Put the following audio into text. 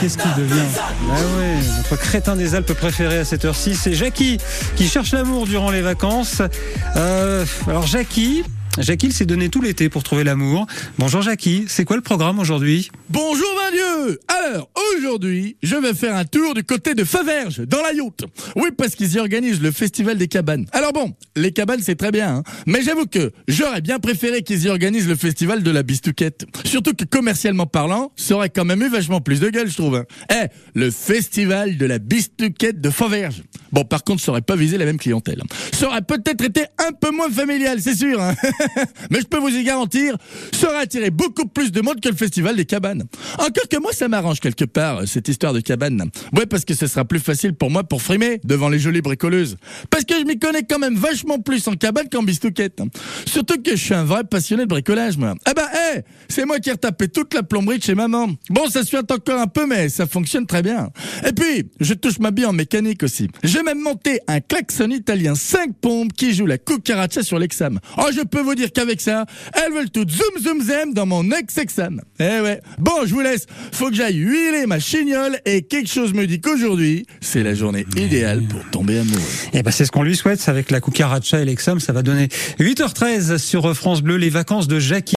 qu'est-ce qu'il devient Ah ouais, notre crétin des Alpes préféré à cette heure-ci, c'est Jackie qui cherche l'amour durant les vacances. Euh, alors Jackie, Jackie s'est donné tout l'été pour trouver l'amour. Bonjour Jackie, c'est quoi le programme aujourd'hui? Bonjour Dieu Alors, aujourd'hui, je vais faire un tour du côté de Faverges, dans la Yacht. Oui, parce qu'ils y organisent le festival des cabanes. Alors bon, les cabanes c'est très bien, hein, mais j'avoue que j'aurais bien préféré qu'ils y organisent le festival de la bistouquette. Surtout que commercialement parlant, ça aurait quand même eu vachement plus de gueule, je trouve. hein. Eh, le festival de la bistouquette de Faverges. Bon, par contre, ça aurait pas visé la même clientèle. Ça aurait peut-être été un peu moins familial, c'est sûr. hein. Mais je peux vous y garantir, ça aurait attiré beaucoup plus de monde que le festival des cabanes. Encore que moi, ça m'arrange quelque part, cette histoire de cabane. Ouais, parce que ce sera plus facile pour moi pour frimer devant les jolies bricoleuses. Parce que je m'y connais quand même vachement plus en cabane qu'en bistouquette. Surtout que je suis un vrai passionné de bricolage, moi. Ah bah, hé, c'est moi qui ai retapé toute la plomberie de chez maman. Bon, ça suinte encore un peu, mais ça fonctionne très bien. Et puis, je touche ma bille en mécanique aussi. J'ai même monté un klaxon italien 5 pompes qui joue la cucaracha sur l'exam. Oh, je peux vous dire qu'avec ça, elles veulent toutes zoom zoom zem dans mon ex-exam. Eh ouais. Bon, je vous laisse. Faut que j'aille huiler ma chignole et quelque chose me dit qu'aujourd'hui, c'est la journée idéale pour tomber amoureux. Eh ben c'est ce qu'on lui souhaite avec la cucaracha et l'exam, ça va donner 8h13 sur France Bleu les vacances de Jackie.